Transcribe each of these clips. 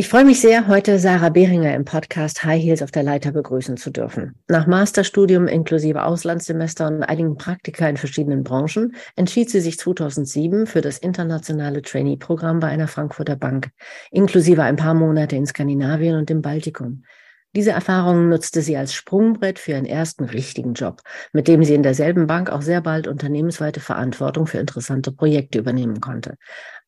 Ich freue mich sehr, heute Sarah Behringer im Podcast High Heels auf der Leiter begrüßen zu dürfen. Nach Masterstudium inklusive Auslandssemester und einigen Praktika in verschiedenen Branchen entschied sie sich 2007 für das internationale Trainee-Programm bei einer Frankfurter Bank, inklusive ein paar Monate in Skandinavien und im Baltikum. Diese Erfahrungen nutzte sie als Sprungbrett für ihren ersten richtigen Job, mit dem sie in derselben Bank auch sehr bald unternehmensweite Verantwortung für interessante Projekte übernehmen konnte.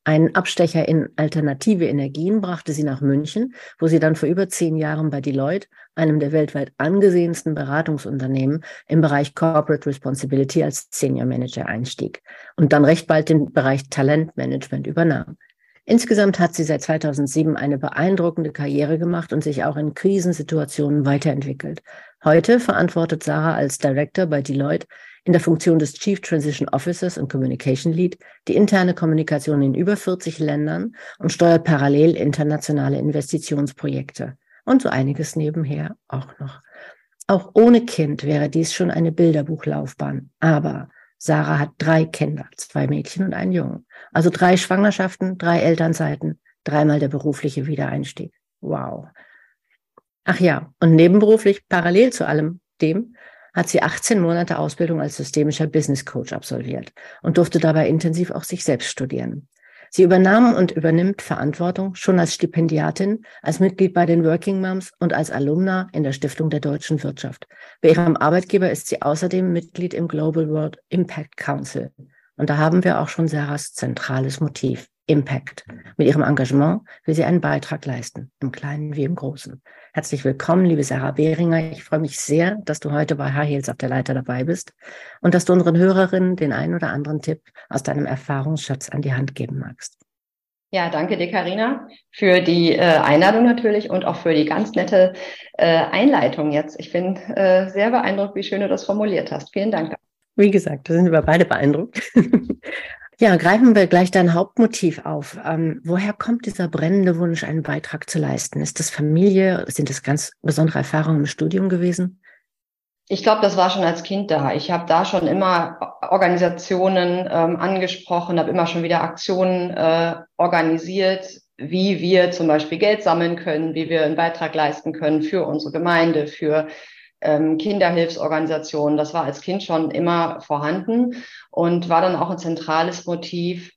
Einen Abstecher in alternative Energien brachte sie nach München, wo sie dann vor über zehn Jahren bei Deloitte, einem der weltweit angesehensten Beratungsunternehmen, im Bereich Corporate Responsibility als Senior Manager einstieg und dann recht bald den Bereich Talentmanagement übernahm. Insgesamt hat sie seit 2007 eine beeindruckende Karriere gemacht und sich auch in Krisensituationen weiterentwickelt. Heute verantwortet Sarah als Director bei Deloitte in der Funktion des Chief Transition Officers und Communication Lead die interne Kommunikation in über 40 Ländern und steuert parallel internationale Investitionsprojekte und so einiges nebenher auch noch. Auch ohne Kind wäre dies schon eine Bilderbuchlaufbahn. Aber Sarah hat drei Kinder, zwei Mädchen und einen Jungen. Also drei Schwangerschaften, drei Elternzeiten, dreimal der berufliche Wiedereinstieg. Wow. Ach ja, und nebenberuflich, parallel zu allem dem, hat sie 18 Monate Ausbildung als systemischer Business Coach absolviert und durfte dabei intensiv auch sich selbst studieren. Sie übernahm und übernimmt Verantwortung schon als Stipendiatin, als Mitglied bei den Working Moms und als Alumna in der Stiftung der deutschen Wirtschaft. Bei ihrem Arbeitgeber ist sie außerdem Mitglied im Global World Impact Council. Und da haben wir auch schon Sarahs zentrales Motiv. Impact. Mit ihrem Engagement will sie einen Beitrag leisten, im Kleinen wie im Großen. Herzlich willkommen, liebe Sarah Behringer. Ich freue mich sehr, dass du heute bei High Heels auf der Leiter dabei bist und dass du unseren Hörerinnen den einen oder anderen Tipp aus deinem Erfahrungsschatz an die Hand geben magst. Ja, danke dir, Karina, für die äh, Einladung natürlich und auch für die ganz nette äh, Einleitung jetzt. Ich bin äh, sehr beeindruckt, wie schön du das formuliert hast. Vielen Dank. Wie gesagt, da sind wir beide beeindruckt. Ja, greifen wir gleich dein Hauptmotiv auf. Ähm, woher kommt dieser brennende Wunsch, einen Beitrag zu leisten? Ist das Familie? Sind das ganz besondere Erfahrungen im Studium gewesen? Ich glaube, das war schon als Kind da. Ich habe da schon immer Organisationen ähm, angesprochen, habe immer schon wieder Aktionen äh, organisiert, wie wir zum Beispiel Geld sammeln können, wie wir einen Beitrag leisten können für unsere Gemeinde, für ähm, Kinderhilfsorganisationen. Das war als Kind schon immer vorhanden und war dann auch ein zentrales Motiv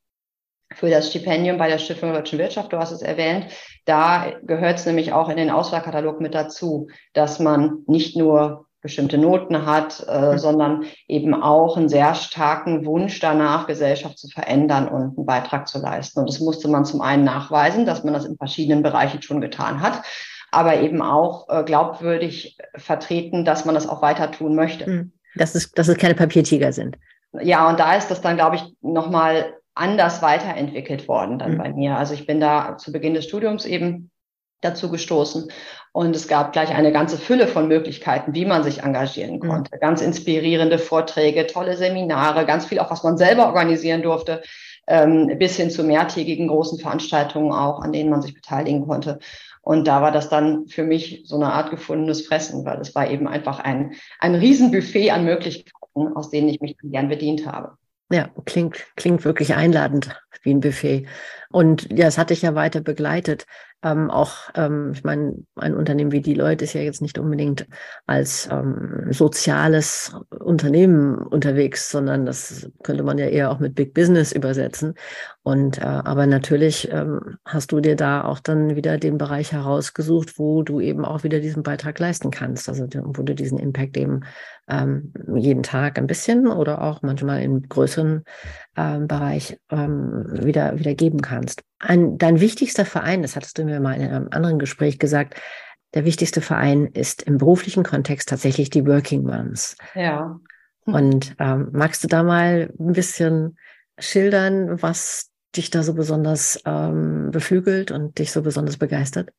für das Stipendium bei der Stiftung der Deutschen Wirtschaft. Du hast es erwähnt. Da gehört es nämlich auch in den Auswahlkatalog mit dazu, dass man nicht nur bestimmte Noten hat, äh, mhm. sondern eben auch einen sehr starken Wunsch danach, Gesellschaft zu verändern und einen Beitrag zu leisten. Und das musste man zum einen nachweisen, dass man das in verschiedenen Bereichen schon getan hat aber eben auch äh, glaubwürdig vertreten, dass man das auch weiter tun möchte. Hm. Dass es, dass es keine Papiertiger sind. Ja, und da ist das dann, glaube ich, nochmal anders weiterentwickelt worden dann mhm. bei mir. Also ich bin da zu Beginn des Studiums eben dazu gestoßen. Und es gab gleich eine ganze Fülle von Möglichkeiten, wie man sich engagieren hm. konnte. Mhm. Ganz inspirierende Vorträge, tolle Seminare, ganz viel auch, was man selber organisieren durfte, ähm, bis hin zu mehrtägigen großen Veranstaltungen auch, an denen man sich beteiligen konnte. Und da war das dann für mich so eine Art gefundenes Fressen, weil es war eben einfach ein, ein Riesenbuffet an Möglichkeiten, aus denen ich mich gern bedient habe. Ja, klingt, klingt wirklich einladend wie ein Buffet. Und ja, das hatte ich ja weiter begleitet. Ähm, auch, ähm, ich meine, ein Unternehmen wie Deloitte ist ja jetzt nicht unbedingt als ähm, soziales Unternehmen unterwegs, sondern das könnte man ja eher auch mit Big Business übersetzen. Und äh, aber natürlich ähm, hast du dir da auch dann wieder den Bereich herausgesucht, wo du eben auch wieder diesen Beitrag leisten kannst. Also wo du diesen Impact eben ähm, jeden Tag ein bisschen oder auch manchmal im größeren ähm, Bereich ähm, wieder, wieder geben kannst. Ein, dein wichtigster Verein, das hattest du mir mal in einem anderen Gespräch gesagt, der wichtigste Verein ist im beruflichen Kontext tatsächlich die Working Moms. Ja. Und ähm, magst du da mal ein bisschen schildern, was dich da so besonders ähm, beflügelt und dich so besonders begeistert?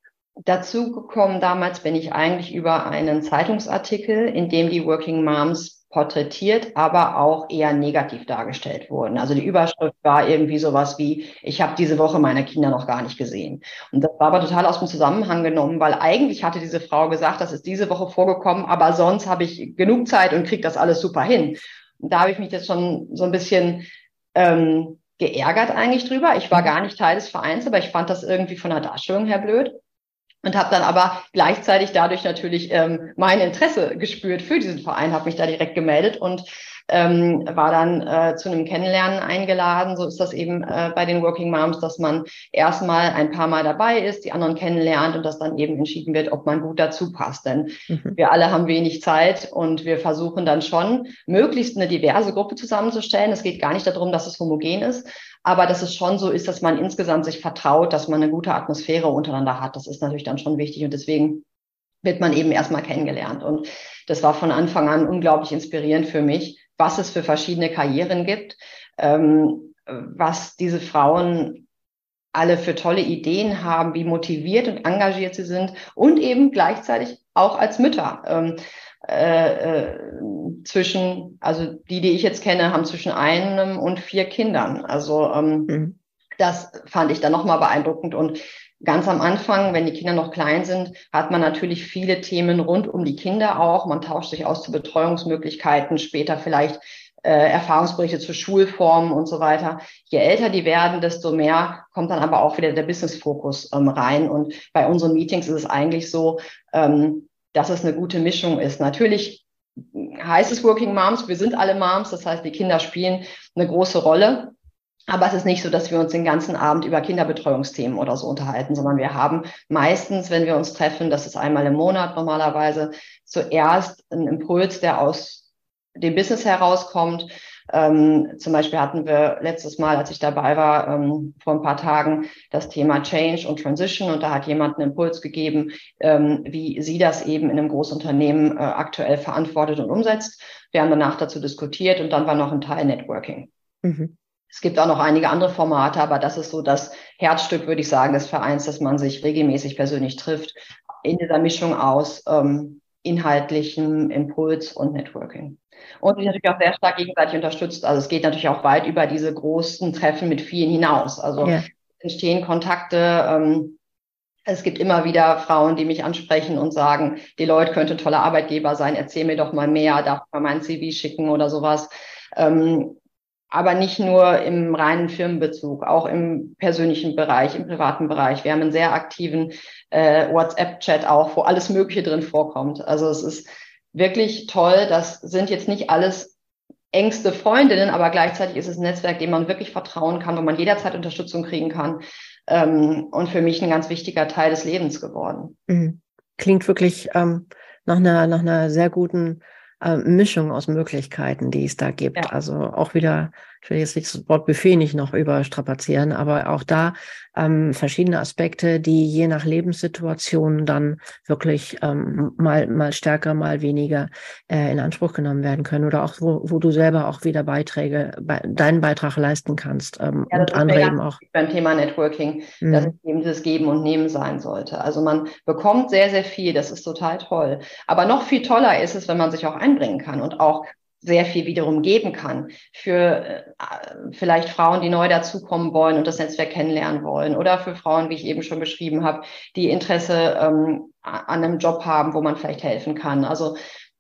dazu gekommen damals bin ich eigentlich über einen Zeitungsartikel, in dem die Working Moms porträtiert, aber auch eher negativ dargestellt wurden. Also die Überschrift war irgendwie sowas wie, ich habe diese Woche meine Kinder noch gar nicht gesehen. Und das war aber total aus dem Zusammenhang genommen, weil eigentlich hatte diese Frau gesagt, das ist diese Woche vorgekommen, aber sonst habe ich genug Zeit und kriege das alles super hin. Und da habe ich mich jetzt schon so ein bisschen ähm, geärgert eigentlich drüber. Ich war gar nicht Teil des Vereins, aber ich fand das irgendwie von der Darstellung her blöd und habe dann aber gleichzeitig dadurch natürlich ähm, mein Interesse gespürt für diesen Verein, habe mich da direkt gemeldet und ähm, war dann äh, zu einem Kennenlernen eingeladen. So ist das eben äh, bei den Working Moms, dass man erstmal ein paar Mal dabei ist, die anderen kennenlernt und dass dann eben entschieden wird, ob man gut dazu passt. Denn mhm. wir alle haben wenig Zeit und wir versuchen dann schon, möglichst eine diverse Gruppe zusammenzustellen. Es geht gar nicht darum, dass es homogen ist, aber dass es schon so ist, dass man insgesamt sich vertraut, dass man eine gute Atmosphäre untereinander hat. Das ist natürlich dann schon wichtig und deswegen wird man eben erstmal kennengelernt. Und das war von Anfang an unglaublich inspirierend für mich, was es für verschiedene Karrieren gibt, ähm, was diese Frauen alle für tolle Ideen haben, wie motiviert und engagiert sie sind und eben gleichzeitig auch als Mütter. Ähm, äh, äh, zwischen, also die, die ich jetzt kenne, haben zwischen einem und vier Kindern. Also ähm, mhm. das fand ich dann nochmal beeindruckend. Und ganz am Anfang, wenn die Kinder noch klein sind, hat man natürlich viele Themen rund um die Kinder auch. Man tauscht sich aus zu Betreuungsmöglichkeiten, später vielleicht äh, Erfahrungsberichte zu Schulformen und so weiter. Je älter die werden, desto mehr kommt dann aber auch wieder der Business-Fokus ähm, rein. Und bei unseren Meetings ist es eigentlich so, ähm, dass es eine gute Mischung ist. Natürlich heißt es Working Moms, wir sind alle Moms, das heißt, die Kinder spielen eine große Rolle. Aber es ist nicht so, dass wir uns den ganzen Abend über Kinderbetreuungsthemen oder so unterhalten, sondern wir haben meistens, wenn wir uns treffen, das ist einmal im Monat normalerweise, zuerst einen Impuls, der aus dem Business herauskommt, ähm, zum Beispiel hatten wir letztes Mal, als ich dabei war, ähm, vor ein paar Tagen, das Thema Change und Transition. Und da hat jemand einen Impuls gegeben, ähm, wie sie das eben in einem Großunternehmen äh, aktuell verantwortet und umsetzt. Wir haben danach dazu diskutiert und dann war noch ein Teil Networking. Mhm. Es gibt auch noch einige andere Formate, aber das ist so das Herzstück, würde ich sagen, des Vereins, dass man sich regelmäßig persönlich trifft, in dieser Mischung aus ähm, inhaltlichem Impuls und Networking und sich natürlich auch sehr stark gegenseitig unterstützt. Also es geht natürlich auch weit über diese großen Treffen mit vielen hinaus. Also ja. entstehen Kontakte. Ähm, es gibt immer wieder Frauen, die mich ansprechen und sagen, die Leute könnte ein toller Arbeitgeber sein, erzähl mir doch mal mehr, darf ich mal mein CV schicken oder sowas. Ähm, aber nicht nur im reinen Firmenbezug, auch im persönlichen Bereich, im privaten Bereich. Wir haben einen sehr aktiven äh, WhatsApp-Chat auch, wo alles Mögliche drin vorkommt. Also es ist wirklich toll. Das sind jetzt nicht alles engste Freundinnen, aber gleichzeitig ist es ein Netzwerk, dem man wirklich vertrauen kann, wo man jederzeit Unterstützung kriegen kann. Ähm, und für mich ein ganz wichtiger Teil des Lebens geworden. Mhm. Klingt wirklich ähm, nach, einer, nach einer sehr guten äh, Mischung aus Möglichkeiten, die es da gibt. Ja. Also auch wieder, ich will jetzt das Wort Buffet nicht noch überstrapazieren, aber auch da ähm, verschiedene Aspekte, die je nach Lebenssituation dann wirklich ähm, mal, mal stärker, mal weniger äh, in Anspruch genommen werden können oder auch wo, wo du selber auch wieder Beiträge, be deinen Beitrag leisten kannst ähm, ja, und andere eben auch. Beim Thema Networking, mhm. dass es eben das Geben und Nehmen sein sollte. Also man bekommt sehr, sehr viel, das ist total toll. Aber noch viel toller ist es, wenn man sich auch einbringen kann und auch sehr viel wiederum geben kann für äh, vielleicht Frauen, die neu dazukommen wollen und das Netzwerk kennenlernen wollen oder für Frauen, wie ich eben schon beschrieben habe, die Interesse ähm, an einem Job haben, wo man vielleicht helfen kann. Also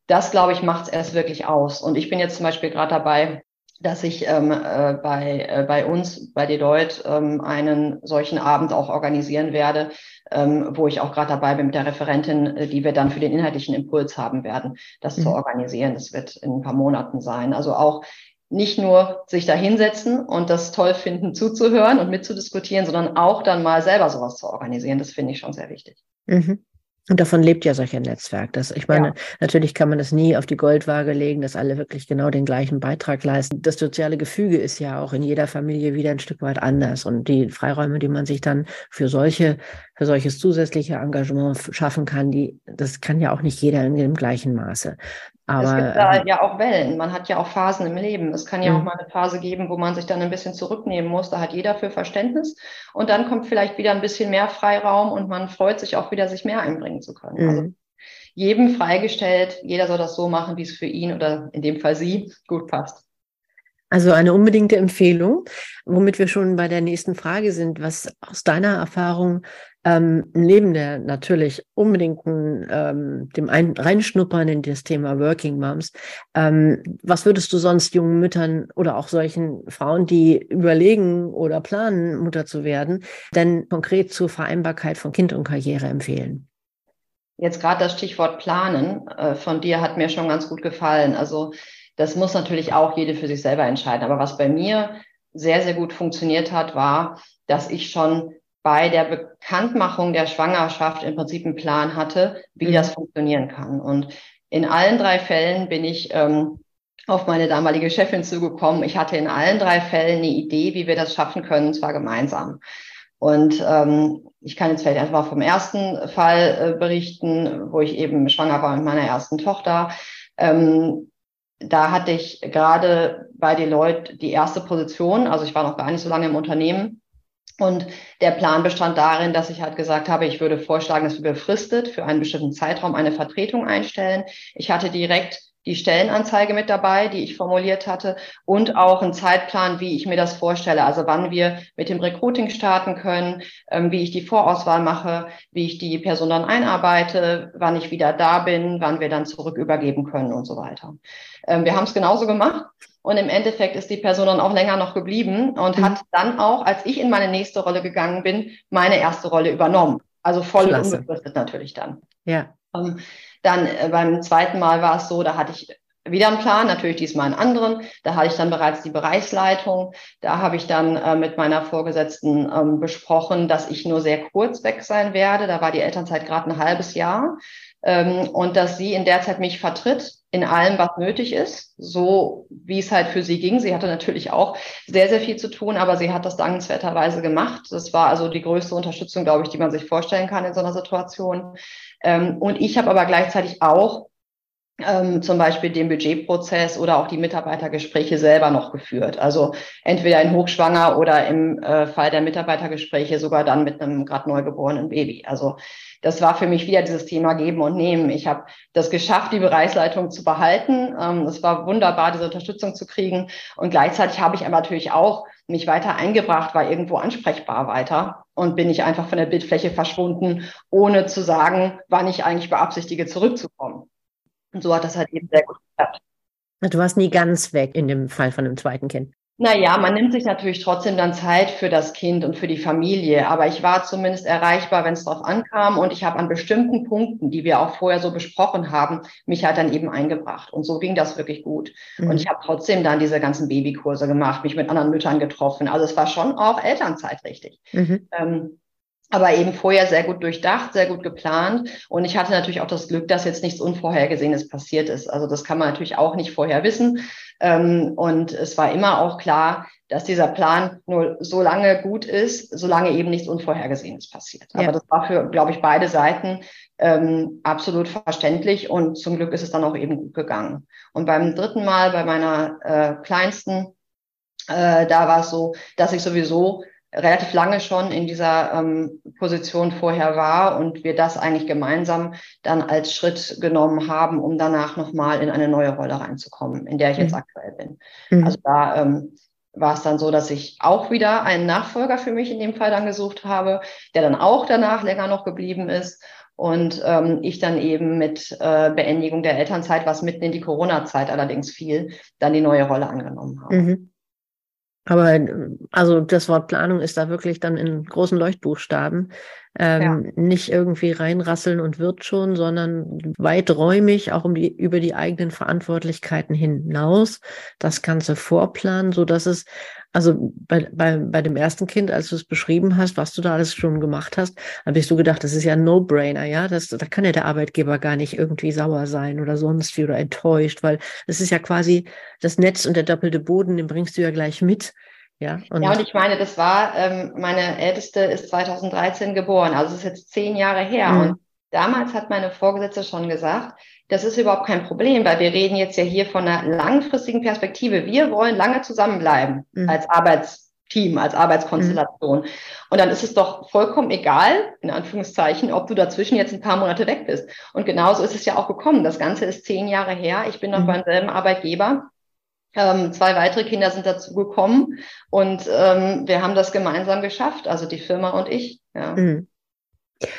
das, glaube ich, macht es erst wirklich aus. Und ich bin jetzt zum Beispiel gerade dabei, dass ich ähm, äh, bei, äh, bei uns, bei Deloitte, ähm, einen solchen Abend auch organisieren werde, ähm, wo ich auch gerade dabei bin mit der Referentin, äh, die wir dann für den inhaltlichen Impuls haben werden, das mhm. zu organisieren. Das wird in ein paar Monaten sein. Also auch nicht nur sich da hinsetzen und das toll finden, zuzuhören und mitzudiskutieren, sondern auch dann mal selber sowas zu organisieren. Das finde ich schon sehr wichtig. Mhm. Und davon lebt ja solch ein Netzwerk. Das, ich meine, ja. natürlich kann man das nie auf die Goldwaage legen, dass alle wirklich genau den gleichen Beitrag leisten. Das soziale Gefüge ist ja auch in jeder Familie wieder ein Stück weit anders. Und die Freiräume, die man sich dann für solche für solches zusätzliche Engagement schaffen kann, die, das kann ja auch nicht jeder in dem gleichen Maße. Aber, es gibt da ähm, ja auch Wellen. Man hat ja auch Phasen im Leben. Es kann ja auch mhm. mal eine Phase geben, wo man sich dann ein bisschen zurücknehmen muss. Da hat jeder für Verständnis. Und dann kommt vielleicht wieder ein bisschen mehr Freiraum und man freut sich auch wieder, sich mehr einbringen zu können. Also mhm. Also jedem freigestellt. Jeder soll das so machen, wie es für ihn oder in dem Fall sie gut passt. Also eine unbedingte Empfehlung, womit wir schon bei der nächsten Frage sind, was aus deiner Erfahrung ähm, neben der natürlich unbedingten ähm, dem Ein Reinschnuppern in das Thema Working Moms, ähm, was würdest du sonst jungen Müttern oder auch solchen Frauen, die überlegen oder planen, Mutter zu werden, denn konkret zur Vereinbarkeit von Kind und Karriere empfehlen? Jetzt gerade das Stichwort Planen äh, von dir hat mir schon ganz gut gefallen. Also das muss natürlich auch jede für sich selber entscheiden. Aber was bei mir sehr, sehr gut funktioniert hat, war, dass ich schon bei der Bekanntmachung der Schwangerschaft im Prinzip einen Plan hatte, wie mhm. das funktionieren kann. Und in allen drei Fällen bin ich ähm, auf meine damalige Chefin zugekommen. Ich hatte in allen drei Fällen eine Idee, wie wir das schaffen können, und zwar gemeinsam. Und ähm, ich kann jetzt vielleicht einfach vom ersten Fall äh, berichten, wo ich eben schwanger war mit meiner ersten Tochter. Ähm, da hatte ich gerade bei Deloitte die erste Position, also ich war noch gar nicht so lange im Unternehmen. Und der Plan bestand darin, dass ich halt gesagt habe, ich würde vorschlagen, dass wir befristet für einen bestimmten Zeitraum eine Vertretung einstellen. Ich hatte direkt die Stellenanzeige mit dabei, die ich formuliert hatte und auch einen Zeitplan, wie ich mir das vorstelle, also wann wir mit dem Recruiting starten können, ähm, wie ich die Vorauswahl mache, wie ich die Person dann einarbeite, wann ich wieder da bin, wann wir dann zurück übergeben können und so weiter. Ähm, wir haben es genauso gemacht. Und im Endeffekt ist die Person dann auch länger noch geblieben und mhm. hat dann auch, als ich in meine nächste Rolle gegangen bin, meine erste Rolle übernommen. Also voll Klasse. unbefristet natürlich dann. Ja. Ähm, dann äh, beim zweiten Mal war es so, da hatte ich wieder einen Plan, natürlich diesmal einen anderen. Da hatte ich dann bereits die Bereichsleitung. Da habe ich dann äh, mit meiner Vorgesetzten ähm, besprochen, dass ich nur sehr kurz weg sein werde. Da war die Elternzeit gerade ein halbes Jahr. Ähm, und dass sie in der Zeit mich vertritt in allem, was nötig ist, so wie es halt für sie ging. Sie hatte natürlich auch sehr, sehr viel zu tun, aber sie hat das dankenswerterweise gemacht. Das war also die größte Unterstützung, glaube ich, die man sich vorstellen kann in so einer Situation. Ähm, und ich habe aber gleichzeitig auch ähm, zum Beispiel den Budgetprozess oder auch die Mitarbeitergespräche selber noch geführt. Also entweder in Hochschwanger oder im äh, Fall der Mitarbeitergespräche sogar dann mit einem gerade neugeborenen Baby. Also das war für mich wieder dieses Thema Geben und Nehmen. Ich habe das geschafft, die Bereichsleitung zu behalten. Ähm, es war wunderbar, diese Unterstützung zu kriegen. Und gleichzeitig habe ich aber natürlich auch mich weiter eingebracht, war irgendwo ansprechbar weiter und bin nicht einfach von der Bildfläche verschwunden, ohne zu sagen, wann ich eigentlich beabsichtige, zurückzukommen. Und so hat das halt eben sehr gut geklappt. Du warst nie ganz weg in dem Fall von dem zweiten Kind. Naja, man nimmt sich natürlich trotzdem dann Zeit für das Kind und für die Familie. Aber ich war zumindest erreichbar, wenn es darauf ankam. Und ich habe an bestimmten Punkten, die wir auch vorher so besprochen haben, mich halt dann eben eingebracht. Und so ging das wirklich gut. Mhm. Und ich habe trotzdem dann diese ganzen Babykurse gemacht, mich mit anderen Müttern getroffen. Also es war schon auch Elternzeit richtig. Mhm. Ähm, aber eben vorher sehr gut durchdacht, sehr gut geplant. Und ich hatte natürlich auch das Glück, dass jetzt nichts Unvorhergesehenes passiert ist. Also das kann man natürlich auch nicht vorher wissen. Ähm, und es war immer auch klar, dass dieser Plan nur so lange gut ist, solange eben nichts Unvorhergesehenes passiert. Ja. Aber das war für, glaube ich, beide Seiten ähm, absolut verständlich und zum Glück ist es dann auch eben gut gegangen. Und beim dritten Mal, bei meiner äh, kleinsten, äh, da war es so, dass ich sowieso relativ lange schon in dieser ähm, Position vorher war und wir das eigentlich gemeinsam dann als Schritt genommen haben, um danach nochmal in eine neue Rolle reinzukommen, in der ich jetzt mhm. aktuell bin. Mhm. Also da ähm, war es dann so, dass ich auch wieder einen Nachfolger für mich in dem Fall dann gesucht habe, der dann auch danach länger noch geblieben ist. Und ähm, ich dann eben mit äh, Beendigung der Elternzeit, was mitten in die Corona-Zeit allerdings fiel, dann die neue Rolle angenommen habe. Mhm. Aber also das Wort Planung ist da wirklich dann in großen Leuchtbuchstaben. Ähm, ja. Nicht irgendwie reinrasseln und wird schon, sondern weiträumig, auch um die, über die eigenen Verantwortlichkeiten hinaus, das Ganze vorplanen, so dass es also bei, bei, bei dem ersten Kind, als du es beschrieben hast, was du da alles schon gemacht hast, habe ich so gedacht, das ist ja ein No-Brainer, ja. Das, da kann ja der Arbeitgeber gar nicht irgendwie sauer sein oder sonst wie oder enttäuscht, weil es ist ja quasi das Netz und der doppelte Boden, den bringst du ja gleich mit Ja und, ja, und ich meine, das war, ähm, meine Älteste ist 2013 geboren, also es ist jetzt zehn Jahre her. Mhm. Und damals hat meine Vorgesetzte schon gesagt, das ist überhaupt kein Problem, weil wir reden jetzt ja hier von einer langfristigen Perspektive. Wir wollen lange zusammenbleiben mhm. als Arbeitsteam, als Arbeitskonstellation. Mhm. Und dann ist es doch vollkommen egal, in Anführungszeichen, ob du dazwischen jetzt ein paar Monate weg bist. Und genauso ist es ja auch gekommen. Das Ganze ist zehn Jahre her. Ich bin noch mhm. beim selben Arbeitgeber. Ähm, zwei weitere Kinder sind dazu gekommen und ähm, wir haben das gemeinsam geschafft, also die Firma und ich. Ja. Mhm.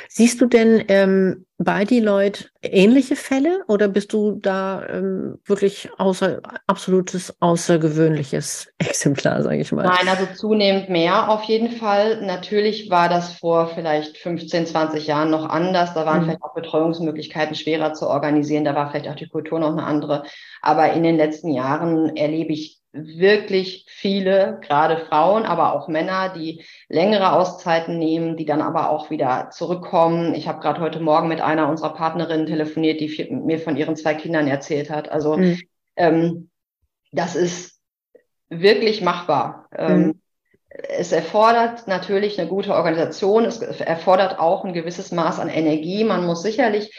Siehst du denn ähm, bei die Leute ähnliche Fälle oder bist du da ähm, wirklich außer, absolutes außergewöhnliches Exemplar, sage ich mal? Nein, also zunehmend mehr auf jeden Fall. Natürlich war das vor vielleicht 15, 20 Jahren noch anders. Da waren mhm. vielleicht auch Betreuungsmöglichkeiten schwerer zu organisieren. Da war vielleicht auch die Kultur noch eine andere. Aber in den letzten Jahren erlebe ich wirklich viele, gerade Frauen, aber auch Männer, die längere Auszeiten nehmen, die dann aber auch wieder zurückkommen. Ich habe gerade heute Morgen mit einer unserer Partnerinnen telefoniert, die mir von ihren zwei Kindern erzählt hat. Also mhm. ähm, das ist wirklich machbar. Ähm, mhm. Es erfordert natürlich eine gute Organisation. Es erfordert auch ein gewisses Maß an Energie. Man muss sicherlich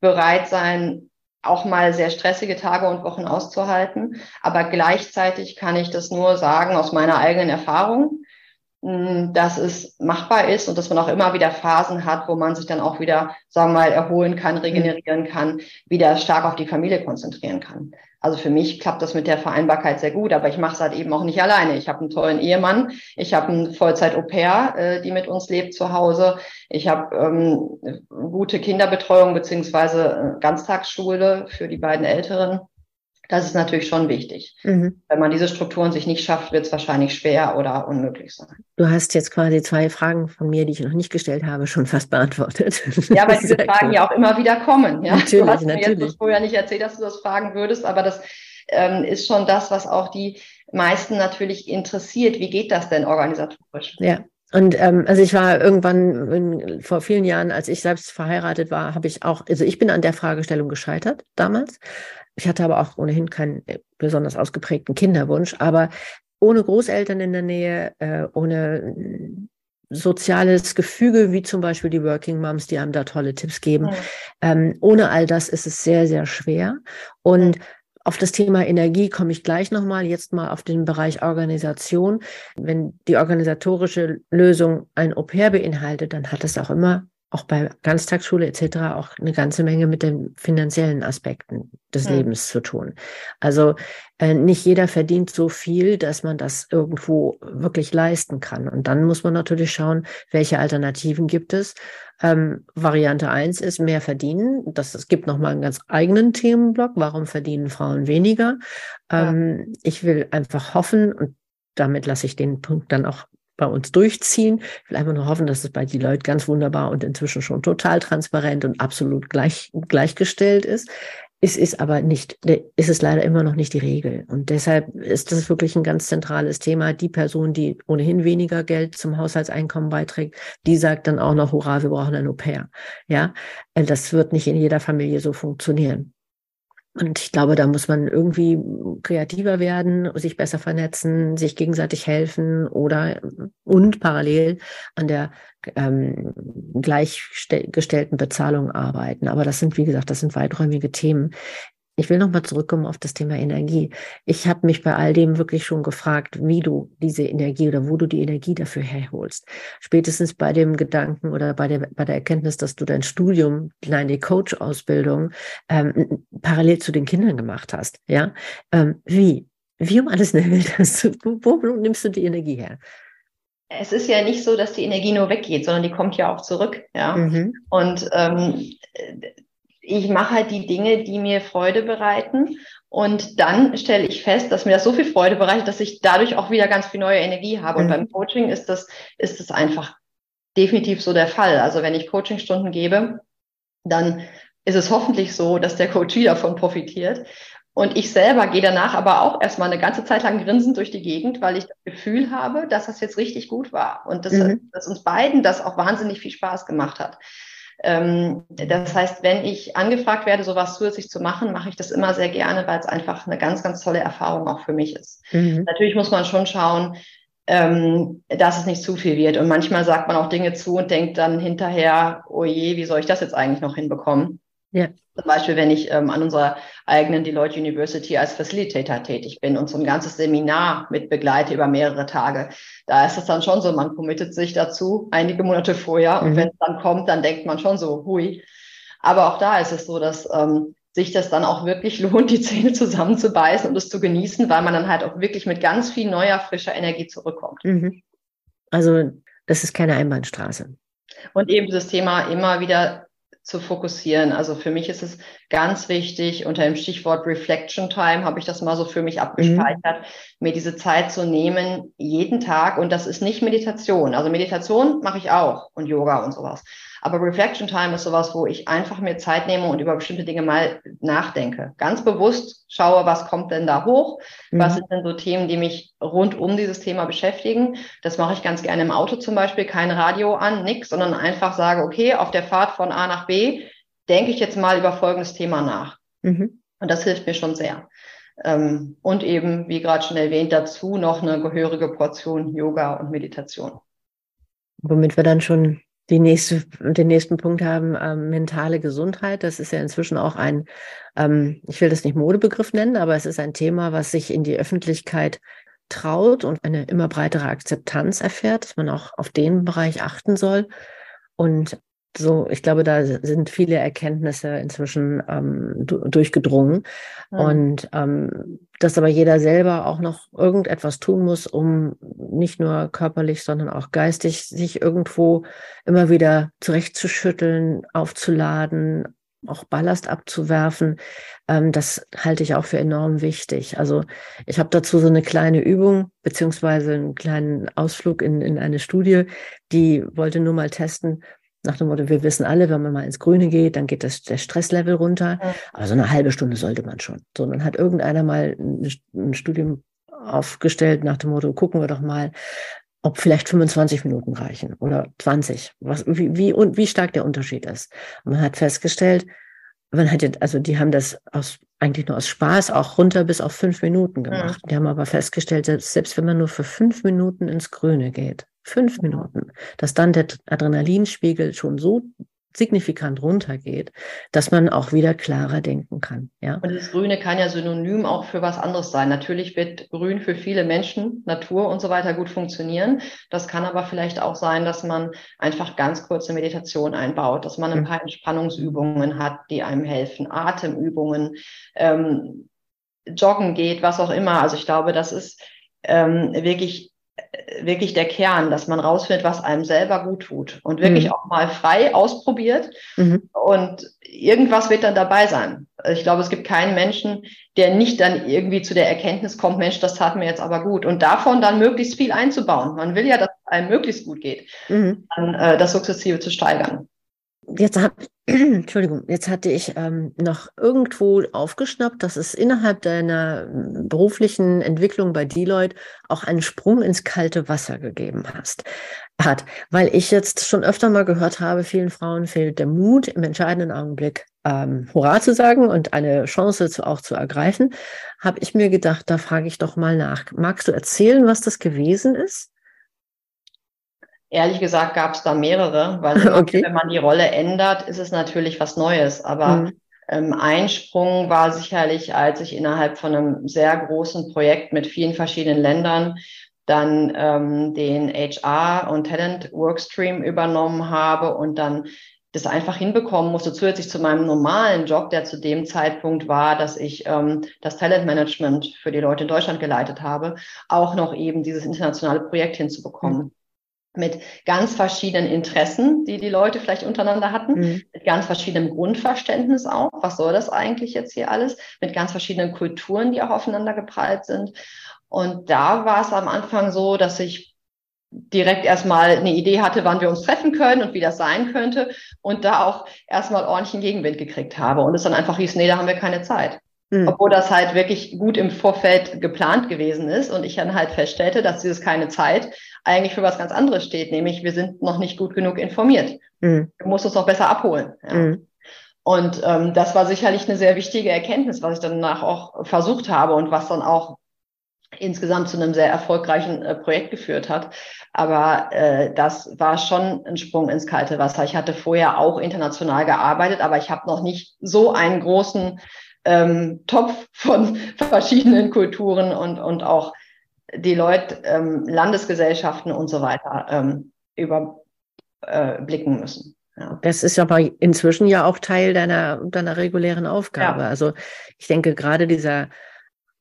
bereit sein, auch mal sehr stressige Tage und Wochen auszuhalten. Aber gleichzeitig kann ich das nur sagen aus meiner eigenen Erfahrung, hm, dass es machbar ist und dass man auch immer wieder Phasen hat, wo man sich dann auch wieder, sagen wir mal, erholen kann, regenerieren kann, wieder stark auf die Familie konzentrieren kann. Also für mich klappt das mit der Vereinbarkeit sehr gut, aber ich mache es halt eben auch nicht alleine. Ich habe einen tollen Ehemann, ich habe einen Vollzeit-Au-pair, äh, die mit uns lebt zu Hause. Ich habe ähm, gute Kinderbetreuung beziehungsweise äh, Ganztagsschule für die beiden Älteren. Das ist natürlich schon wichtig. Mhm. Wenn man diese Strukturen sich nicht schafft, wird es wahrscheinlich schwer oder unmöglich sein. Du hast jetzt quasi zwei Fragen von mir, die ich noch nicht gestellt habe, schon fast beantwortet. Ja, weil diese Fragen cool. ja auch immer wieder kommen. Ja? Natürlich, du hast mir natürlich. jetzt vorher nicht erzählt, dass du das fragen würdest, aber das ähm, ist schon das, was auch die meisten natürlich interessiert. Wie geht das denn organisatorisch? Ja, und ähm, also ich war irgendwann in, vor vielen Jahren, als ich selbst verheiratet war, habe ich auch, also ich bin an der Fragestellung gescheitert damals. Ich hatte aber auch ohnehin keinen äh, besonders ausgeprägten Kinderwunsch, aber ohne Großeltern in der Nähe, äh, ohne äh, soziales Gefüge, wie zum Beispiel die Working Moms, die einem da tolle Tipps geben. Ja. Ähm, ohne all das ist es sehr, sehr schwer. Und auf das Thema Energie komme ich gleich nochmal, jetzt mal auf den Bereich Organisation. Wenn die organisatorische Lösung ein Au-pair beinhaltet, dann hat es auch immer auch bei Ganztagsschule etc. auch eine ganze Menge mit den finanziellen Aspekten des mhm. Lebens zu tun. Also äh, nicht jeder verdient so viel, dass man das irgendwo wirklich leisten kann. Und dann muss man natürlich schauen, welche Alternativen gibt es. Ähm, Variante eins ist mehr verdienen. Das, es gibt nochmal einen ganz eigenen Themenblock. Warum verdienen Frauen weniger? Ähm, ja. Ich will einfach hoffen, und damit lasse ich den Punkt dann auch bei uns durchziehen. Ich will einfach nur hoffen, dass es bei die Leute ganz wunderbar und inzwischen schon total transparent und absolut gleich, gleichgestellt ist. Es ist aber nicht, ist es leider immer noch nicht die Regel. Und deshalb ist das wirklich ein ganz zentrales Thema. Die Person, die ohnehin weniger Geld zum Haushaltseinkommen beiträgt, die sagt dann auch noch, hurra, wir brauchen ein Au-pair. Ja, das wird nicht in jeder Familie so funktionieren. Und ich glaube, da muss man irgendwie kreativer werden, sich besser vernetzen, sich gegenseitig helfen oder und parallel an der ähm, gleichgestellten Bezahlung arbeiten. Aber das sind, wie gesagt, das sind weiträumige Themen. Ich will nochmal zurückkommen auf das Thema Energie. Ich habe mich bei all dem wirklich schon gefragt, wie du diese Energie oder wo du die Energie dafür herholst. Spätestens bei dem Gedanken oder bei der, bei der Erkenntnis, dass du dein Studium, deine Coach-Ausbildung ähm, parallel zu den Kindern gemacht hast. Ja, ähm, wie? Wie um alles in der Welt hast du, wo, wo nimmst du die Energie her? es ist ja nicht so, dass die Energie nur weggeht, sondern die kommt ja auch zurück. Ja. Mhm. Und ähm, ich mache halt die Dinge, die mir Freude bereiten. Und dann stelle ich fest, dass mir das so viel Freude bereitet, dass ich dadurch auch wieder ganz viel neue Energie habe. Und mhm. beim Coaching ist das, ist das einfach definitiv so der Fall. Also wenn ich Coachingstunden gebe, dann ist es hoffentlich so, dass der Coach davon profitiert. Und ich selber gehe danach aber auch erstmal eine ganze Zeit lang grinsend durch die Gegend, weil ich das Gefühl habe, dass das jetzt richtig gut war und dass, mhm. dass uns beiden das auch wahnsinnig viel Spaß gemacht hat. Ähm, das heißt, wenn ich angefragt werde, sowas zusätzlich zu machen, mache ich das immer sehr gerne, weil es einfach eine ganz, ganz tolle Erfahrung auch für mich ist. Mhm. Natürlich muss man schon schauen, ähm, dass es nicht zu viel wird. Und manchmal sagt man auch Dinge zu und denkt dann hinterher, oh je, wie soll ich das jetzt eigentlich noch hinbekommen? Ja. Zum Beispiel, wenn ich ähm, an unserer eigenen Deloitte University als Facilitator tätig bin und so ein ganzes Seminar mit begleite über mehrere Tage. Da ist es dann schon so, man committet sich dazu einige Monate vorher mhm. und wenn es dann kommt, dann denkt man schon so, hui. Aber auch da ist es so, dass ähm, sich das dann auch wirklich lohnt, die Zähne zusammenzubeißen und es zu genießen, weil man dann halt auch wirklich mit ganz viel neuer, frischer Energie zurückkommt. Mhm. Also das ist keine Einbahnstraße. Und eben dieses Thema immer wieder zu fokussieren. Also für mich ist es ganz wichtig, unter dem Stichwort Reflection Time habe ich das mal so für mich abgespeichert, mhm. mir diese Zeit zu nehmen, jeden Tag. Und das ist nicht Meditation. Also Meditation mache ich auch und Yoga und sowas. Aber Reflection Time ist sowas, wo ich einfach mir Zeit nehme und über bestimmte Dinge mal nachdenke. Ganz bewusst schaue, was kommt denn da hoch? Mhm. Was sind denn so Themen, die mich rund um dieses Thema beschäftigen? Das mache ich ganz gerne im Auto zum Beispiel. Kein Radio an, nix, sondern einfach sage, okay, auf der Fahrt von A nach B denke ich jetzt mal über folgendes Thema nach. Mhm. Und das hilft mir schon sehr. Ähm, und eben, wie gerade schon erwähnt, dazu noch eine gehörige Portion Yoga und Meditation. Womit wir dann schon die nächste, den nächsten Punkt haben, ähm, mentale Gesundheit. Das ist ja inzwischen auch ein, ähm, ich will das nicht Modebegriff nennen, aber es ist ein Thema, was sich in die Öffentlichkeit traut und eine immer breitere Akzeptanz erfährt, dass man auch auf den Bereich achten soll. Und so, ich glaube, da sind viele Erkenntnisse inzwischen ähm, durchgedrungen. Mhm. Und ähm, dass aber jeder selber auch noch irgendetwas tun muss, um nicht nur körperlich, sondern auch geistig sich irgendwo immer wieder zurechtzuschütteln, aufzuladen, auch Ballast abzuwerfen, ähm, das halte ich auch für enorm wichtig. Also ich habe dazu so eine kleine Übung beziehungsweise einen kleinen Ausflug in, in eine Studie, die wollte nur mal testen, nach dem Motto, wir wissen alle, wenn man mal ins Grüne geht, dann geht das, der Stresslevel runter. Aber so eine halbe Stunde sollte man schon. So, dann hat irgendeiner mal ein, ein Studium aufgestellt nach dem Motto, gucken wir doch mal, ob vielleicht 25 Minuten reichen oder 20, was, wie, wie, und wie stark der Unterschied ist. Und man hat festgestellt, man hat jetzt, also die haben das aus, eigentlich nur aus Spaß auch runter bis auf fünf Minuten gemacht. Ja. Die haben aber festgestellt, selbst, selbst wenn man nur für fünf Minuten ins Grüne geht, fünf Minuten, dass dann der Adrenalinspiegel schon so signifikant runtergeht, dass man auch wieder klarer denken kann. Ja? Und das Grüne kann ja synonym auch für was anderes sein. Natürlich wird Grün für viele Menschen, Natur und so weiter gut funktionieren. Das kann aber vielleicht auch sein, dass man einfach ganz kurze Meditation einbaut, dass man ein mhm. paar Entspannungsübungen hat, die einem helfen, Atemübungen, ähm, joggen geht, was auch immer. Also ich glaube, das ist ähm, wirklich wirklich der Kern, dass man rausfindet, was einem selber gut tut und wirklich mhm. auch mal frei ausprobiert mhm. und irgendwas wird dann dabei sein. Ich glaube, es gibt keinen Menschen, der nicht dann irgendwie zu der Erkenntnis kommt, Mensch, das tat mir jetzt aber gut und davon dann möglichst viel einzubauen. Man will ja, dass es einem möglichst gut geht, mhm. dann äh, das sukzessive zu steigern. Jetzt habe Entschuldigung, jetzt hatte ich ähm, noch irgendwo aufgeschnappt, dass es innerhalb deiner hm, beruflichen Entwicklung bei Deloitte auch einen Sprung ins kalte Wasser gegeben hast, hat, weil ich jetzt schon öfter mal gehört habe, vielen Frauen fehlt der Mut, im entscheidenden Augenblick ähm, Hurra zu sagen und eine Chance zu, auch zu ergreifen, habe ich mir gedacht, da frage ich doch mal nach. Magst du erzählen, was das gewesen ist? Ehrlich gesagt gab es da mehrere, weil okay. wenn man die Rolle ändert, ist es natürlich was Neues. Aber mhm. ähm, ein Sprung war sicherlich, als ich innerhalb von einem sehr großen Projekt mit vielen verschiedenen Ländern dann ähm, den HR und Talent Workstream übernommen habe und dann das einfach hinbekommen musste, zusätzlich zu meinem normalen Job, der zu dem Zeitpunkt war, dass ich ähm, das Talentmanagement für die Leute in Deutschland geleitet habe, auch noch eben dieses internationale Projekt hinzubekommen. Mit ganz verschiedenen Interessen, die die Leute vielleicht untereinander hatten, mhm. mit ganz verschiedenem Grundverständnis auch. Was soll das eigentlich jetzt hier alles? Mit ganz verschiedenen Kulturen, die auch aufeinander geprallt sind. Und da war es am Anfang so, dass ich direkt erstmal eine Idee hatte, wann wir uns treffen können und wie das sein könnte und da auch erstmal ordentlichen Gegenwind gekriegt habe und es dann einfach hieß, nee, da haben wir keine Zeit. Mhm. Obwohl das halt wirklich gut im Vorfeld geplant gewesen ist und ich dann halt feststellte, dass dieses keine Zeit eigentlich für was ganz anderes steht, nämlich wir sind noch nicht gut genug informiert. Mhm. Du musst uns noch besser abholen. Ja. Mhm. Und ähm, das war sicherlich eine sehr wichtige Erkenntnis, was ich danach auch versucht habe und was dann auch insgesamt zu einem sehr erfolgreichen äh, Projekt geführt hat. Aber äh, das war schon ein Sprung ins kalte Wasser. Ich hatte vorher auch international gearbeitet, aber ich habe noch nicht so einen großen ähm, Topf von verschiedenen Kulturen und, und auch die Leute, ähm, Landesgesellschaften und so weiter ähm, überblicken äh, müssen. Ja. Das ist aber inzwischen ja auch Teil deiner, deiner regulären Aufgabe. Ja. Also ich denke gerade dieser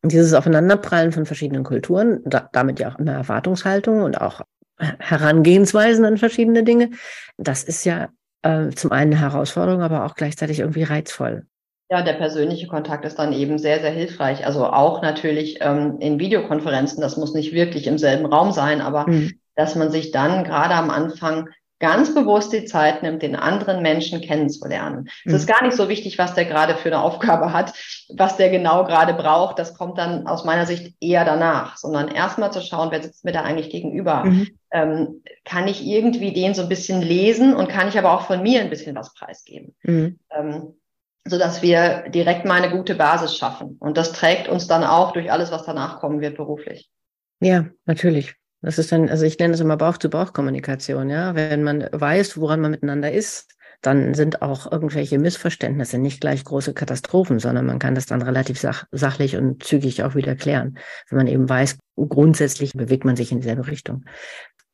dieses Aufeinanderprallen von verschiedenen Kulturen, da, damit ja auch eine Erwartungshaltung und auch Herangehensweisen an verschiedene Dinge, das ist ja äh, zum einen eine Herausforderung, aber auch gleichzeitig irgendwie reizvoll. Ja, der persönliche Kontakt ist dann eben sehr, sehr hilfreich. Also auch natürlich ähm, in Videokonferenzen, das muss nicht wirklich im selben Raum sein, aber mhm. dass man sich dann gerade am Anfang ganz bewusst die Zeit nimmt, den anderen Menschen kennenzulernen. Es ist mhm. gar nicht so wichtig, was der gerade für eine Aufgabe hat, was der genau gerade braucht. Das kommt dann aus meiner Sicht eher danach, sondern erstmal zu schauen, wer sitzt mir da eigentlich gegenüber. Mhm. Ähm, kann ich irgendwie den so ein bisschen lesen und kann ich aber auch von mir ein bisschen was preisgeben. Mhm. Ähm, so dass wir direkt mal eine gute Basis schaffen. Und das trägt uns dann auch durch alles, was danach kommen wird, beruflich. Ja, natürlich. Das ist dann, also ich nenne es immer Bauch-zu-Bauch-Kommunikation, ja. Wenn man weiß, woran man miteinander ist, dann sind auch irgendwelche Missverständnisse nicht gleich große Katastrophen, sondern man kann das dann relativ sach sachlich und zügig auch wieder klären, wenn man eben weiß, grundsätzlich bewegt man sich in dieselbe Richtung.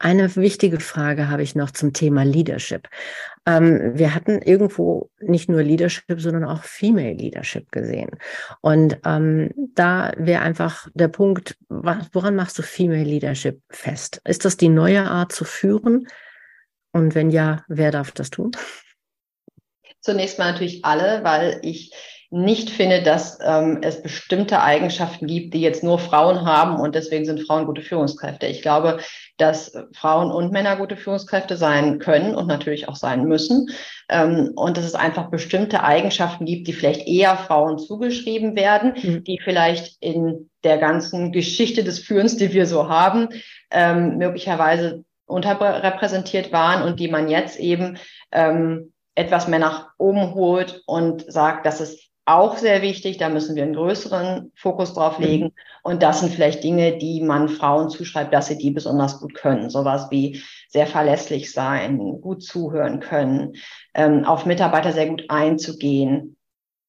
Eine wichtige Frage habe ich noch zum Thema Leadership. Ähm, wir hatten irgendwo nicht nur Leadership, sondern auch Female Leadership gesehen. Und ähm, da wäre einfach der Punkt, woran machst du Female Leadership fest? Ist das die neue Art zu führen? Und wenn ja, wer darf das tun? Zunächst mal natürlich alle, weil ich nicht finde, dass ähm, es bestimmte Eigenschaften gibt, die jetzt nur Frauen haben und deswegen sind Frauen gute Führungskräfte. Ich glaube, dass Frauen und Männer gute Führungskräfte sein können und natürlich auch sein müssen. Ähm, und dass es einfach bestimmte Eigenschaften gibt, die vielleicht eher Frauen zugeschrieben werden, mhm. die vielleicht in der ganzen Geschichte des Führens, die wir so haben, ähm, möglicherweise unterrepräsentiert waren und die man jetzt eben ähm, etwas mehr nach oben holt und sagt, dass es auch sehr wichtig. Da müssen wir einen größeren Fokus drauf mhm. legen. Und das sind vielleicht Dinge, die man Frauen zuschreibt, dass sie die besonders gut können. Sowas wie sehr verlässlich sein, gut zuhören können, ähm, auf Mitarbeiter sehr gut einzugehen,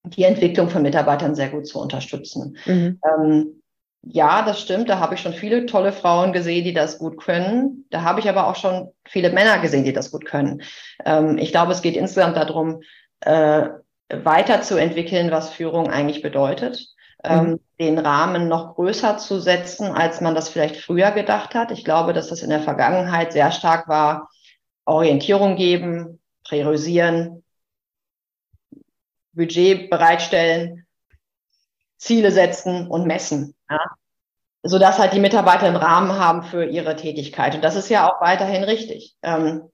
die Entwicklung von Mitarbeitern sehr gut zu unterstützen. Mhm. Ähm, ja, das stimmt. Da habe ich schon viele tolle Frauen gesehen, die das gut können. Da habe ich aber auch schon viele Männer gesehen, die das gut können. Ähm, ich glaube, es geht insgesamt darum, äh, weiterzuentwickeln, was Führung eigentlich bedeutet, mhm. ähm, den Rahmen noch größer zu setzen, als man das vielleicht früher gedacht hat. Ich glaube, dass das in der Vergangenheit sehr stark war, Orientierung geben, priorisieren, Budget bereitstellen, Ziele setzen und messen. Ja? sodass halt die Mitarbeiter einen Rahmen haben für ihre Tätigkeit. Und das ist ja auch weiterhin richtig. Ähm,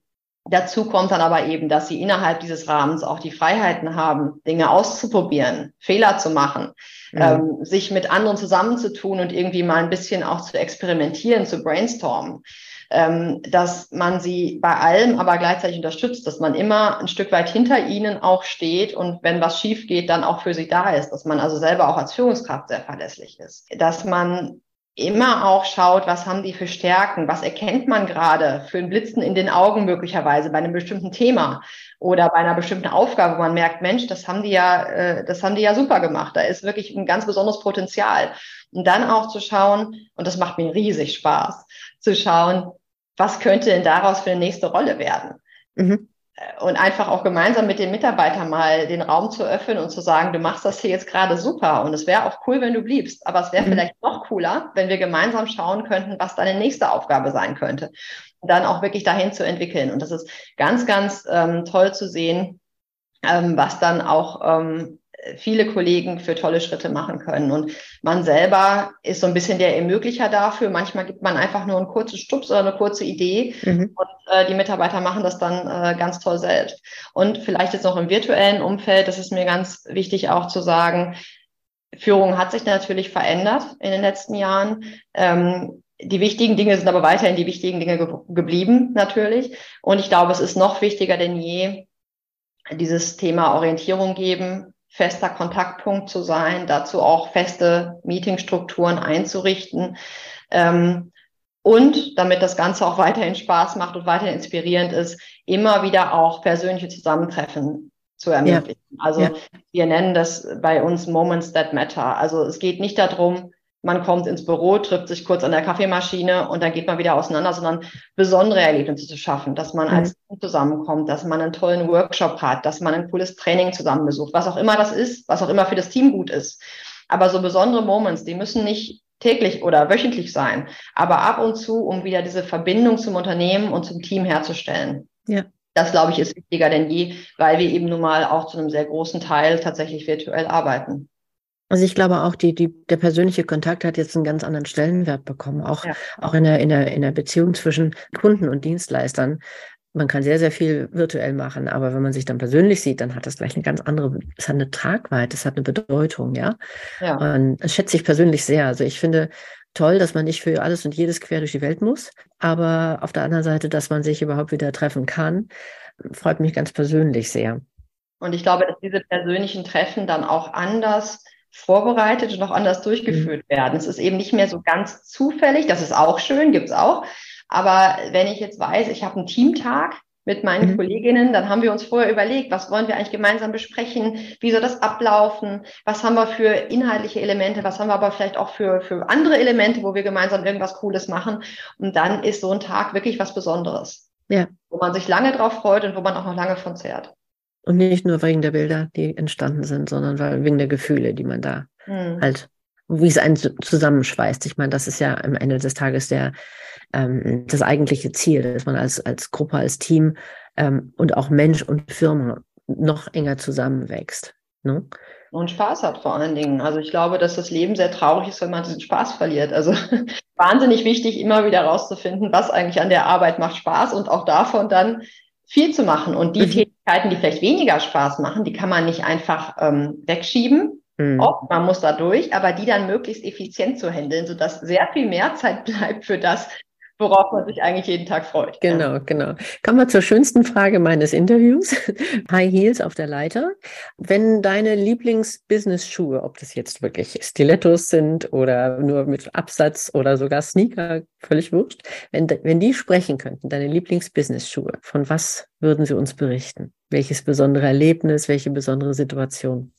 Dazu kommt dann aber eben, dass sie innerhalb dieses Rahmens auch die Freiheiten haben, Dinge auszuprobieren, Fehler zu machen, mhm. ähm, sich mit anderen zusammenzutun und irgendwie mal ein bisschen auch zu experimentieren, zu brainstormen. Ähm, dass man sie bei allem aber gleichzeitig unterstützt, dass man immer ein Stück weit hinter ihnen auch steht und wenn was schief geht, dann auch für sie da ist, dass man also selber auch als Führungskraft sehr verlässlich ist, dass man immer auch schaut, was haben die für Stärken, was erkennt man gerade für ein Blitzen in den Augen möglicherweise bei einem bestimmten Thema oder bei einer bestimmten Aufgabe, wo man merkt, Mensch, das haben die ja, äh, das haben die ja super gemacht. Da ist wirklich ein ganz besonderes Potenzial. Und dann auch zu schauen, und das macht mir riesig Spaß, zu schauen, was könnte denn daraus für eine nächste Rolle werden? Mhm und einfach auch gemeinsam mit den Mitarbeitern mal den Raum zu öffnen und zu sagen, du machst das hier jetzt gerade super und es wäre auch cool, wenn du bliebst, aber es wäre mhm. vielleicht noch cooler, wenn wir gemeinsam schauen könnten, was deine nächste Aufgabe sein könnte und dann auch wirklich dahin zu entwickeln. Und das ist ganz, ganz ähm, toll zu sehen, ähm, was dann auch ähm, viele Kollegen für tolle Schritte machen können. Und man selber ist so ein bisschen der Ermöglicher dafür. Manchmal gibt man einfach nur einen kurzen Stups oder eine kurze Idee mhm. und äh, die Mitarbeiter machen das dann äh, ganz toll selbst. Und vielleicht jetzt noch im virtuellen Umfeld, das ist mir ganz wichtig auch zu sagen, Führung hat sich natürlich verändert in den letzten Jahren. Ähm, die wichtigen Dinge sind aber weiterhin die wichtigen Dinge ge geblieben, natürlich. Und ich glaube, es ist noch wichtiger denn je, dieses Thema Orientierung geben, fester Kontaktpunkt zu sein, dazu auch feste Meetingstrukturen einzurichten. Ähm, und damit das Ganze auch weiterhin Spaß macht und weiterhin inspirierend ist, immer wieder auch persönliche Zusammentreffen zu ermöglichen. Ja. Also ja. wir nennen das bei uns Moments that matter. Also es geht nicht darum, man kommt ins Büro, trifft sich kurz an der Kaffeemaschine und dann geht man wieder auseinander, sondern besondere Erlebnisse zu schaffen, dass man mhm. als Team zusammenkommt, dass man einen tollen Workshop hat, dass man ein cooles Training zusammen besucht, was auch immer das ist, was auch immer für das Team gut ist. Aber so besondere Moments, die müssen nicht täglich oder wöchentlich sein, aber ab und zu, um wieder diese Verbindung zum Unternehmen und zum Team herzustellen. Ja. Das, glaube ich, ist wichtiger denn je, weil wir eben nun mal auch zu einem sehr großen Teil tatsächlich virtuell arbeiten. Also ich glaube auch, die, die, der persönliche Kontakt hat jetzt einen ganz anderen Stellenwert bekommen, auch, ja. auch in, der, in, der, in der Beziehung zwischen Kunden und Dienstleistern. Man kann sehr, sehr viel virtuell machen, aber wenn man sich dann persönlich sieht, dann hat das gleich eine ganz andere, es hat eine Tragweite, es hat eine Bedeutung, ja. ja. Und das schätze ich persönlich sehr. Also ich finde toll, dass man nicht für alles und jedes quer durch die Welt muss, aber auf der anderen Seite, dass man sich überhaupt wieder treffen kann, freut mich ganz persönlich sehr. Und ich glaube, dass diese persönlichen Treffen dann auch anders vorbereitet und auch anders durchgeführt mhm. werden. Es ist eben nicht mehr so ganz zufällig, das ist auch schön, gibt's auch. Aber wenn ich jetzt weiß, ich habe einen Teamtag mit meinen mhm. Kolleginnen, dann haben wir uns vorher überlegt, was wollen wir eigentlich gemeinsam besprechen, wie soll das ablaufen, was haben wir für inhaltliche Elemente, was haben wir aber vielleicht auch für, für andere Elemente, wo wir gemeinsam irgendwas Cooles machen. Und dann ist so ein Tag wirklich was Besonderes. Ja. Wo man sich lange drauf freut und wo man auch noch lange von zehrt. Und nicht nur wegen der Bilder, die entstanden sind, sondern weil, wegen der Gefühle, die man da mhm. halt, wie es einen zusammenschweißt. Ich meine, das ist ja am Ende des Tages der, ähm, das eigentliche Ziel, dass man als, als Gruppe, als Team ähm, und auch Mensch und Firma noch enger zusammenwächst. Ne? Und Spaß hat vor allen Dingen. Also ich glaube, dass das Leben sehr traurig ist, wenn man diesen Spaß verliert. Also wahnsinnig wichtig, immer wieder rauszufinden, was eigentlich an der Arbeit macht Spaß und auch davon dann viel zu machen. Und die mhm. Tätigkeiten, die vielleicht weniger Spaß machen, die kann man nicht einfach ähm, wegschieben. Mhm. Oft, man muss da durch, aber die dann möglichst effizient zu handeln, sodass sehr viel mehr Zeit bleibt für das, worauf man sich eigentlich jeden Tag freut. Genau, ja. genau. Kommen wir zur schönsten Frage meines Interviews. High Heels auf der Leiter. Wenn deine Lieblings-Business-Schuhe, ob das jetzt wirklich Stilettos sind oder nur mit Absatz oder sogar Sneaker, völlig wurscht, wenn, wenn die sprechen könnten, deine Lieblings-Business-Schuhe, von was würden sie uns berichten? Welches besondere Erlebnis, welche besondere Situation?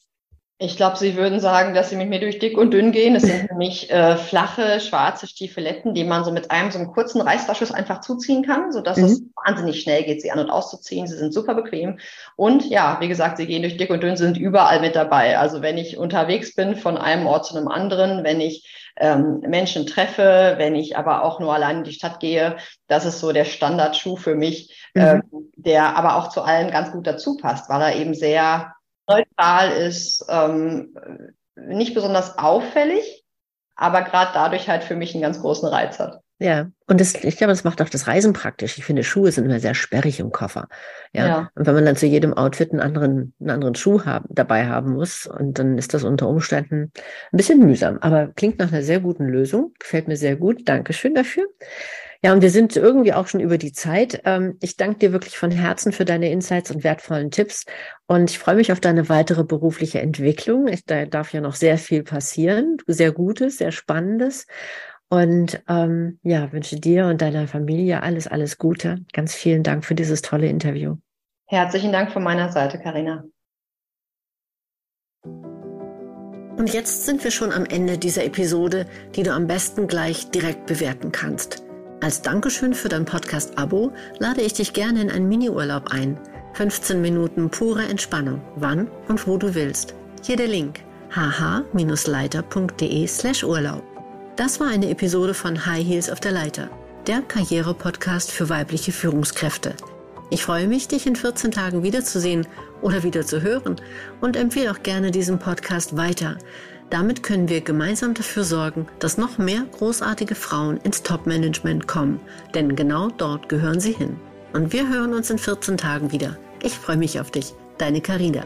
Ich glaube, Sie würden sagen, dass Sie mit mir durch dick und dünn gehen. Es sind nämlich äh, flache, schwarze Stiefeletten, die man so mit einem so einem kurzen Reißverschluss einfach zuziehen kann, sodass mhm. es wahnsinnig schnell geht, sie an- und auszuziehen. Sie sind super bequem. Und ja, wie gesagt, sie gehen durch dick und dünn, sind überall mit dabei. Also wenn ich unterwegs bin von einem Ort zu einem anderen, wenn ich ähm, Menschen treffe, wenn ich aber auch nur allein in die Stadt gehe, das ist so der Standardschuh für mich, mhm. ähm, der aber auch zu allen ganz gut dazu passt, weil er eben sehr neutral ist, ähm, nicht besonders auffällig, aber gerade dadurch halt für mich einen ganz großen Reiz hat. Ja, und das, ich glaube, das macht auch das Reisen praktisch. Ich finde, Schuhe sind immer sehr sperrig im Koffer. Ja? ja. Und wenn man dann zu jedem Outfit einen anderen, einen anderen Schuh haben, dabei haben muss, und dann ist das unter Umständen ein bisschen mühsam. Aber klingt nach einer sehr guten Lösung. Gefällt mir sehr gut. Dankeschön dafür. Ja, und wir sind irgendwie auch schon über die Zeit. Ähm, ich danke dir wirklich von Herzen für deine Insights und wertvollen Tipps. Und ich freue mich auf deine weitere berufliche Entwicklung. Ich, da darf ja noch sehr viel passieren. Sehr Gutes, sehr Spannendes. Und ähm, ja, wünsche dir und deiner Familie alles, alles Gute. Ganz vielen Dank für dieses tolle Interview. Herzlichen Dank von meiner Seite, Karina. Und jetzt sind wir schon am Ende dieser Episode, die du am besten gleich direkt bewerten kannst. Als Dankeschön für dein Podcast-Abo lade ich dich gerne in einen Mini-Urlaub ein. 15 Minuten pure Entspannung, wann und wo du willst. Hier der Link hh-leiter.de slash Urlaub. Das war eine Episode von High Heels auf der Leiter, der Karriere-Podcast für weibliche Führungskräfte. Ich freue mich, dich in 14 Tagen wiederzusehen oder wieder zu hören und empfehle auch gerne diesen Podcast weiter. Damit können wir gemeinsam dafür sorgen, dass noch mehr großartige Frauen ins Top-Management kommen, denn genau dort gehören sie hin. Und wir hören uns in 14 Tagen wieder. Ich freue mich auf dich, deine Carina.